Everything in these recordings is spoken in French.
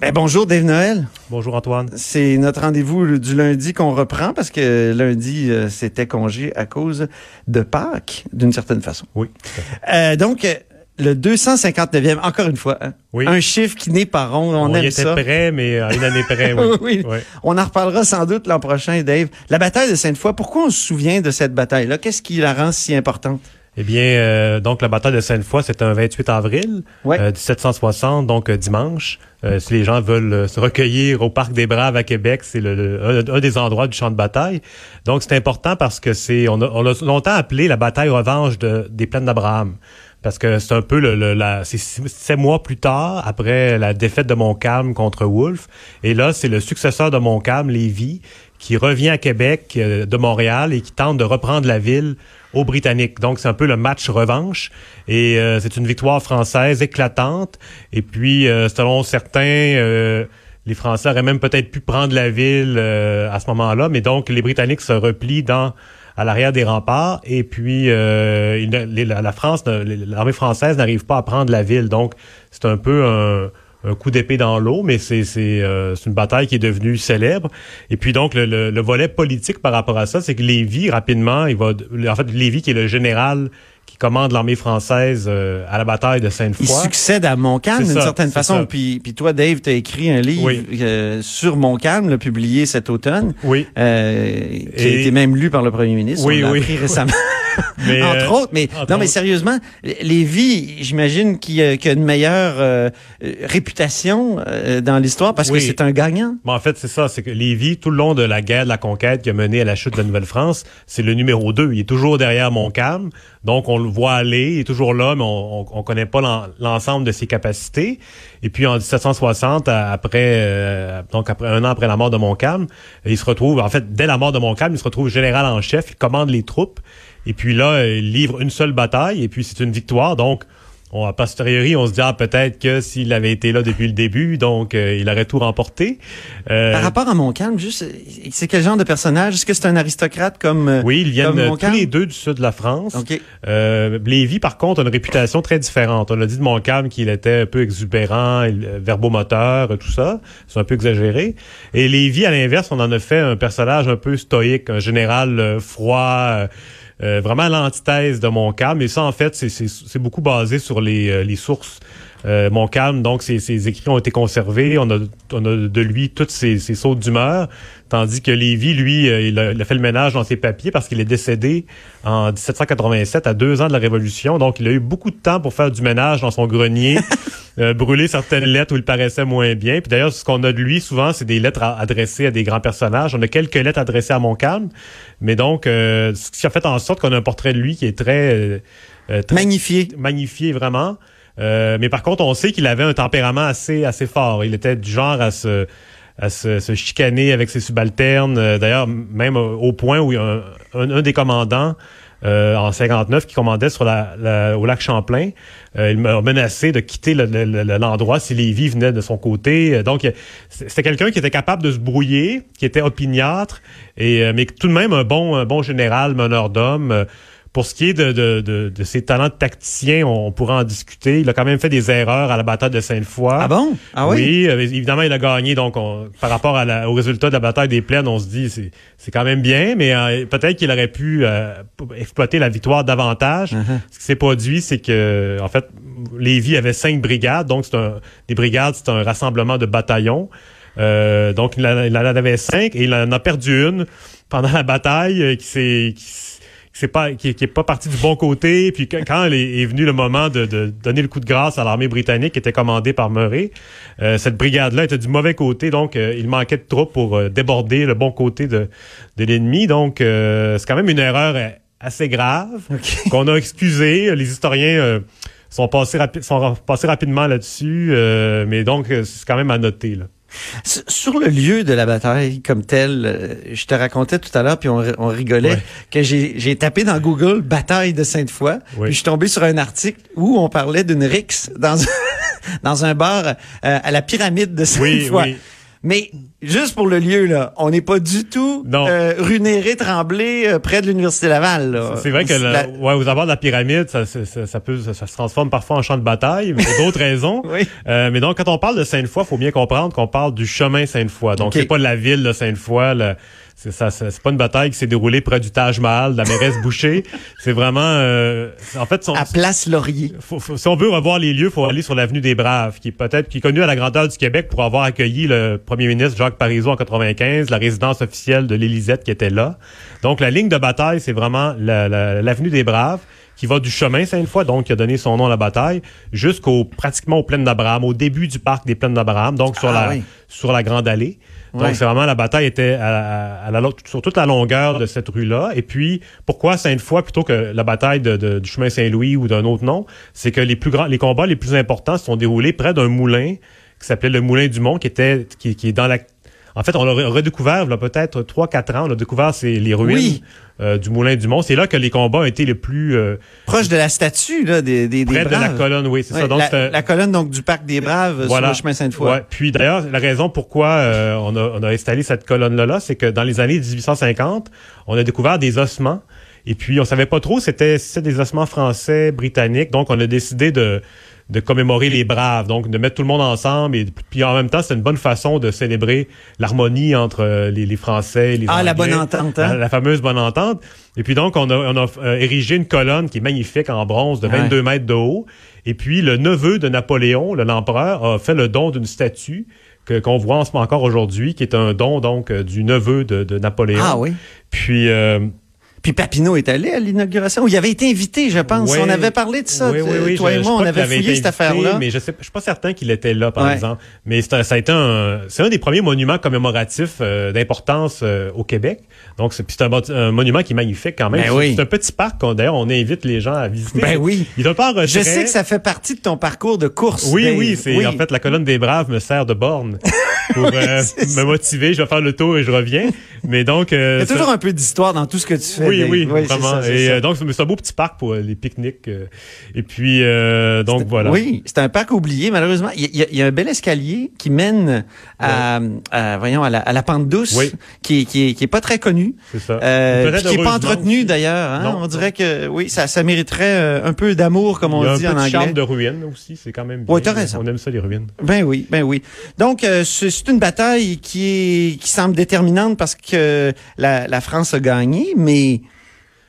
Ben, bonjour Dave Noël. Bonjour Antoine. C'est notre rendez-vous du lundi qu'on reprend parce que lundi, euh, c'était congé à cause de Pâques, d'une certaine façon. Oui. Euh, donc, euh, le 259e, encore une fois, hein, Oui. un chiffre qui n'est pas rond, on, On, y aime était ça. prêt, mais à une année près, oui. Oui. Oui. On en reparlera sans doute l'an prochain, Dave. La bataille de Sainte-Foy, pourquoi on se souvient de cette bataille-là? Qu'est-ce qui la rend si importante? Eh bien, euh, donc la bataille de Sainte-Foy, c'est un 28 avril Ouais. euh, 1760, donc euh, dimanche. Euh, si les gens veulent se recueillir au Parc des Braves à Québec, c'est le, le- un, un des endroits du champ de bataille. Donc, c'est important parce que c'est on a, on a longtemps appelé la bataille revanche de, des plaines d'Abraham. Parce que c'est un peu le, le- la, c'est six sept mois plus tard, après la défaite de Montcalm contre Wolfe. Et là, c'est le successeur de Montcalm, Lévis, qui revient à Québec de Montréal et qui tente de reprendre la ville aux Britanniques. Donc, c'est un peu le match revanche. Et euh, c'est une victoire française éclatante. Et puis, euh, selon certains, euh, les Français auraient même peut-être pu prendre la ville euh, à ce moment-là. Mais donc, les Britanniques se replient dans à l'arrière des remparts. Et puis, euh, la, France, l'armée française n'arrive pas à prendre la ville. Donc, c'est un peu un un coup d'épée dans l'eau, mais c'est c'est euh, une bataille qui est devenue célèbre. Et puis donc le, le, le volet politique par rapport à ça, c'est que Lévy rapidement, il va en fait Lévy qui est le général qui commande l'armée française euh, à la bataille de Il Sainte-Foy. succède à Montcalm d'une certaine façon. Puis, puis toi, Dave, tu as écrit un livre Oui. euh, sur Montcalm, là, publié cet automne, Oui, euh, qui a été même lu par le premier ministre. Oui, on oui. appris récemment. mais entre euh, autres, mais entre non, mais sérieusement, Lévis, j'imagine qu'il a, a une meilleure euh, euh, réputation euh, dans l'histoire parce que c'est un gagnant. Bon, en fait, c'est ça, c'est que Lévis, tout le long de la guerre de la conquête qui a mené à la chute de la Nouvelle-France, c'est le numéro 2. Il est toujours derrière Montcalm, donc on le voit aller, il est toujours là, mais on, on, on connaît pas l'en- l'ensemble de ses capacités. Et puis en 1760, à- après, euh, donc après un an après la mort de Montcalm, il se retrouve, en fait, dès la mort de Montcalm, il se retrouve général en chef, il commande les troupes, et puis là, il livre une seule bataille, et puis c'est une victoire, donc on, a posteriori, on se dit, ah, peut-être que s'il avait été là depuis le début, donc euh, il aurait tout remporté. Euh, Par rapport à Montcalm, juste, c'est quel genre de personnage? Est-ce que c'est un aristocrate comme euh, oui, ils viennent euh, tous les deux du sud de la France. OK. Euh, Lévy, par contre, a une réputation très différente. On a dit de Montcalm qu'il était un peu exubérant, euh, verbomoteur, tout ça. C'est un peu exagéré. Et Lévy, à l'inverse, on en a fait un personnage un peu stoïque, un général froid, euh, vraiment l'antithèse de Montcalm. Et ça, en fait, c'est beaucoup basé sur les, euh, les sources. Euh, Montcalm, donc ses, ses écrits ont été conservés. On a, on a de lui toutes ses, ses sautes d'humeur, tandis que Lévy, lui, euh, il, a, il a fait le ménage dans ses papiers parce qu'il est décédé en 1787, à deux ans de la Révolution. Donc, il a eu beaucoup de temps pour faire du ménage dans son grenier, euh, brûler certaines lettres où il paraissait moins bien. Puis d'ailleurs, ce qu'on a de lui, souvent, c'est des lettres à- adressées à des grands personnages. On a quelques lettres adressées à Montcalm, mais donc, euh, ce qui a fait en sorte qu'on a un portrait de lui qui est très... euh, euh, très Magnifié. magnifié vraiment. Euh, mais par contre, on sait qu'il avait un tempérament assez assez fort. Il était du genre à se à se, se chicaner avec ses subalternes. D'ailleurs, même au point où un- un des commandants euh, en 59 qui commandait sur la, au lac Champlain, euh, il m'a menacé de quitter le- le- le- l'endroit si Lévis venait de son côté. Euh, Donc, c'était quelqu'un qui était capable de se brouiller, qui était opiniâtre, et euh, mais tout de même un bon un bon général, meneur d'hommes. Pour ce qui est de, de, de, de ses talents de tacticien, on, on pourra en discuter. Il a quand même fait des erreurs à la bataille de Sainte-Foy. Ah bon? Ah oui? euh, évidemment, il a gagné. Donc, on- par rapport à la- au résultat de la bataille des plaines, on se dit c'est c'est quand même bien, mais euh, peut-être qu'il aurait pu euh, exploiter la victoire davantage. Uh-huh. Ce qui s'est produit, c'est que en fait, Lévis avait cinq brigades. Donc, c'est un des brigades, c'est un rassemblement de bataillons. Euh, donc, il en, avait cinq et il en a perdu une pendant la bataille qui s'est c'est pas qui, qui est pas parti du bon côté. Puis quand, est, est venu le moment de, de donner le coup de grâce à l'armée britannique qui était commandée par Murray euh, cette brigade là était du mauvais côté. Donc euh, il manquait de troupes pour euh, déborder le bon côté de de l'ennemi. Donc euh, c'est quand même une erreur euh, assez grave qu'on a excusé. Les historiens euh, sont passés rapi- sont passés rapidement là-dessus euh, mais donc c'est quand même à noter là Sur le lieu de la bataille comme tel, euh, je te racontais tout à l'heure, puis on, ri- on rigolait, Ouais. que j'ai tapé dans Google bataille de Sainte-Foy, puis je suis tombé sur un article où on parlait d'une rixe dans un, dans un bar euh, à la pyramide de oui Sainte-Foy. oui Mais juste pour le lieu, là, on n'est pas du tout euh, rue Néré-Tremblay, euh, près de l'Université Laval. là. C'est vrai que le- La- ouais, aux abords de la pyramide, ça, ça, ça- peut, ça, ça se transforme parfois en champ de bataille, mais pour d'autres raisons. Oui. Euh, mais donc, quand on parle de Sainte-Foy, faut bien comprendre qu'on parle du chemin Sainte-Foy. Donc, c'est pas la ville de Sainte-Foy. C'est ça, c'est pas une bataille qui s'est déroulée près du Taj Mahal, de la mairesse Boucher. C'est vraiment, euh, en fait, son- à Place Laurier. faut- faut- si on veut revoir les lieux, faut aller sur l'avenue des Braves, qui est peut-être qui est connue à la grandeur du Québec pour avoir accueilli le premier ministre Jacques Parizeau en 95, la résidence officielle de l'Élisette qui était là. Donc la ligne de bataille, c'est vraiment la- la- l'avenue des Braves qui va du chemin Sainte-Foy, donc qui a donné son nom à la bataille, jusqu'au pratiquement aux plaines d'Abraham, au début du parc des plaines d'Abraham, donc sur Ah la oui. sur la grande allée. Donc c'est vraiment la bataille était à, à- à la, sur toute la longueur de cette rue-là. Et puis pourquoi Sainte-Foy plutôt que la bataille de, de- du chemin Saint-Louis ou d'un autre nom, c'est que les plus grands, les combats les plus importants se sont déroulés près d'un moulin qui s'appelait le Moulin du Mont, qui était qui, qui est dans la en fait, on l'a re- redécouvert, là, peut-être 3-4 ans, on a découvert c'est les ruines Oui. euh, du Moulin du Mont. C'est là que les combats ont été les plus euh, Proche de la statue là, des, des, des près de la colonne, oui, c'est Ouais, ça. Donc, la, colonne donc du parc des Braves euh, sur le chemin Sainte-Foy. Ouais. Puis d'ailleurs, la raison pourquoi euh, on, a, on a installé cette colonne-là, là, c'est que dans les années 1850, on a découvert des ossements. Et puis, on savait pas trop c'était des ossements français, britanniques. Donc, on a décidé de, de commémorer les braves, donc de mettre tout le monde ensemble. Et puis, en même temps, c'est une bonne façon de célébrer l'harmonie entre euh, les, les Français les Ah, la bonne entente, hein? La, la fameuse bonne entente. Et puis donc, on a, on a euh, érigé une colonne qui est magnifique en bronze de Ouais. 22 mètres de haut. Et puis, le neveu de Napoléon, le l'empereur, a fait le don d'une statue que qu'on voit en ce moment encore aujourd'hui, qui est un don donc euh, du neveu de, de Napoléon. Ah oui. Puis euh, Puis Papineau est allé à l'inauguration. Il avait été invité, je pense. On avait parlé de ça. Oui, oui, oui, Toi je- et moi, on avait fouillé cette affaire-là. Mais je sais, je suis pas certain qu'il était là, par Ouais. exemple. Mais c'est un- ça a été un, c'est un des premiers monuments commémoratifs euh, d'importance euh, au Québec. Donc c'est c'est un, monument qui est magnifique quand même. Ben C'est- oui. C'est un petit parc qu'on d'ailleurs on invite les gens à visiter. Ben oui. Il doit pas en. Je sais que ça fait partie de ton parcours de course. Oui, Dave. oui, c'est en fait la colonne des braves me sert de borne pour euh, me motiver. Je vais faire le tour et je reviens. Mais donc, euh, Il y a toujours un peu d'histoire dans tout ce que tu fais. oui, Dave. oui, c'est vraiment. ça, et ça. euh, donc, c'est un beau petit parc pour euh, les pique-niques. et puis, donc voilà. Oui, c'est un parc oublié, malheureusement. Il y, a- il y a un bel escalier qui mène à, à- voyons, à la, à la pente douce, Oui. qui, qui, est- qui est pas très connue. C'est ça. Puis qui est pas entretenu d'ailleurs. hein. On dirait que oui, ça, ça mériterait un peu d'amour, comme on dit en anglais. charme de ruines aussi, c'est quand même bien. Ouais, t'as raison. On aime ça, les ruines. Ben oui, ben oui. Donc c'est c'est une bataille qui est qui semble déterminante parce que la, la France a gagné, mais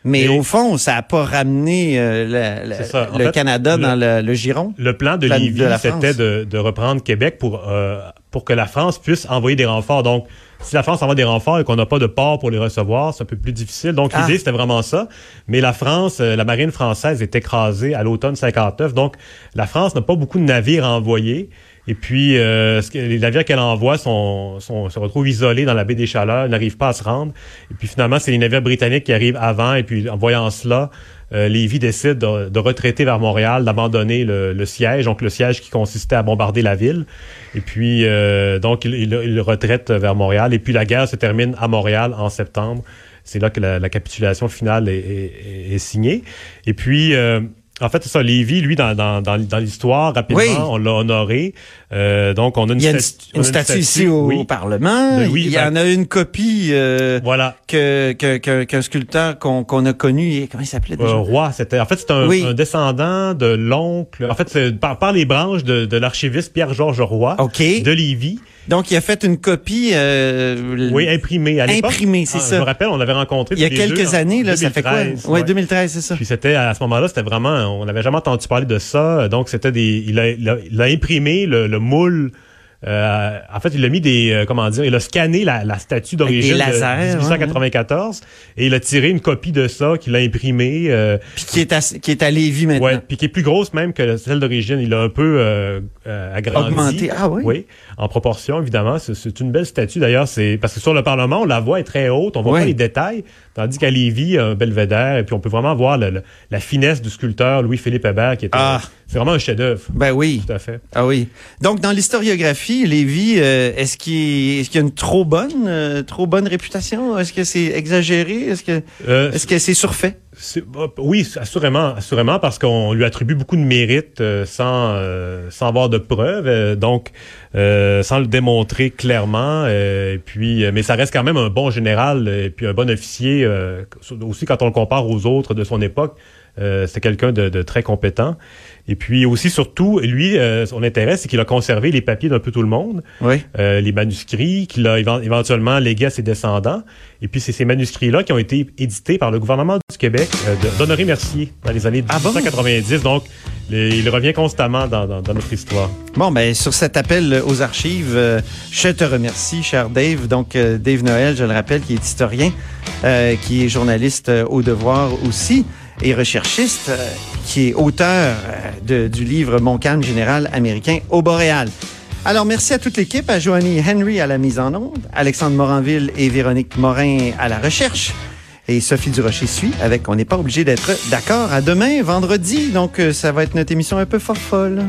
mais Et- au fond, ça a pas ramené euh, le fait, Canada le- dans le, giron. Le plan de Lévis, c'était de reprendre Québec pour, euh, pour que la France puisse envoyer des renforts. Donc, si la France envoie des renforts et qu'on n'a pas de port pour les recevoir, c'est un peu plus difficile. Donc, Ah. l'idée, c'était vraiment ça. Mais la France, euh, la marine française est écrasée à l'automne 59. Donc, la France n'a pas beaucoup de navires à envoyer. Et puis, euh, les navires qu'elle envoie sont, sont- se retrouvent isolés dans la baie des Chaleurs, n'arrivent pas à se rendre. Et puis, finalement, c'est les navires britanniques qui arrivent avant. Et puis, en voyant cela, euh, Lévis décide de, de retraiter vers Montréal, d'abandonner le, le siège, donc le siège qui consistait à bombarder la ville. Et puis, euh, donc, il, il, il retraite vers Montréal. Et puis, la guerre se termine à Montréal en septembre. C'est là que la, la capitulation finale est- est- est signée. Et puis, euh, en fait, c'est ça, Lévis, lui, dans, dans, dans, dans l'histoire, rapidement, Oui. on l'a honoré. Euh, donc, on a une, Il y a une, statu- statue ici au, oui. au Parlement. Louis Il y en a une copie euh, Voilà. que que- que- qu'un sculpteur qu'on qu'on a connu. Comment il s'appelait déjà? Euh, roi, c'était en fait c'est un, Oui. un descendant de l'oncle. En fait, par, par les branches de, de l'archiviste Pierre-Georges Roy OK. de Lévis. Donc, il a fait une copie euh, Oui, imprimé à l'époque. Imprimé, c'est Ah, ça. Je me rappelle, on l'avait rencontré il y a quelques années. Là, ça fait quoi? 2013, Ouais, ouais. 2013, c'est ça. Puis c'était à ce moment-là, c'était vraiment, on n'avait jamais entendu parler de ça. Donc c'était des, il a, il a, il a imprimé le, le moule. euh, en fait, il a mis des, euh, comment dire, il a scanné la, la statue d'origine de lasers, 1894 et il a tiré une copie de ça qu'il a imprimé. euh, Puis qui est à, qui est à Lévis maintenant. Ouais, puis qui est plus grosse même que celle d'origine. Il a un peu agrandi. Augmenté. Ah oui? Oui, en proportion, évidemment. C'est- une belle statue, d'ailleurs. C'est Parce que sur le Parlement, on la voit, est très haute. On voit pas les détails. Tandis qu'à Lévis, il y a un belvédère. Et puis, on peut vraiment voir le- le- la finesse du sculpteur Louis-Philippe Hébert, qui est Ah. C'est vraiment un chef-d'œuvre. Ben oui. Tout à fait. Ah oui. Donc, dans l'historiographie, Lévis, euh, est-ce qu'il est, ce qu'il y a une trop bonne, euh, trop bonne réputation? Est-ce que c'est exagéré? Est-ce que, Euh, est-ce que c'est surfait? Oui, assurément, assurément, parce qu'on lui attribue beaucoup de mérite euh, sans euh, sans avoir de preuves, euh, donc sans le démontrer clairement. et puis, mais ça reste quand même un bon général et puis un bon officier aussi quand on le compare aux autres de son époque. C'est quelqu'un de, de, très compétent. Et puis aussi, surtout, lui, euh, son intérêt, c'est qu'il a conservé les papiers d'un peu tout le monde, oui. euh, les manuscrits qu'il a éventuellement légués à ses descendants. Et puis c'est ces manuscrits-là qui ont été édités par le gouvernement du Québec euh, d'Honoré Mercier dans les années 1990. Ah Donc, il revient constamment dans, dans, notre histoire. Bon, ben sur cet appel aux archives, euh, je te remercie, cher Dave. Donc, euh, Dave Noël, je le rappelle, qui est historien, qui est journaliste au devoir aussi et recherchiste, euh, qui est auteur euh, du livre Mon calme général américain au Boréal. Alors, merci à toute l'équipe, à Joanie Henry à la mise en onde, Alexandre Moranville et Véronique Morin à la recherche. Et Sophie Durocher suit avec On n'est pas obligé d'être d'accord. À demain, vendredi. Donc, euh, ça va être notre émission un peu folle.